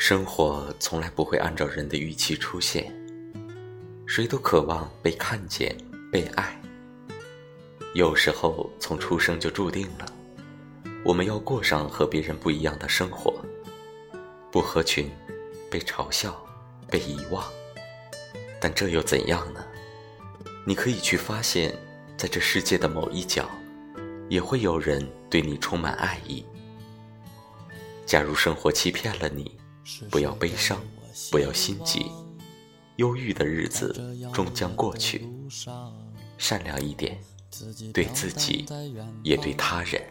生活从来不会按照人的预期出现，谁都渴望被看见、被爱。有时候从出生就注定了，我们要过上和别人不一样的生活，不合群，被嘲笑，被遗忘。但这又怎样呢？你可以去发现，在这世界的某一角，也会有人对你充满爱意。假如生活欺骗了你，不要悲伤，不要心急，忧郁的日子终将过去。善良一点，对自己，也对他人。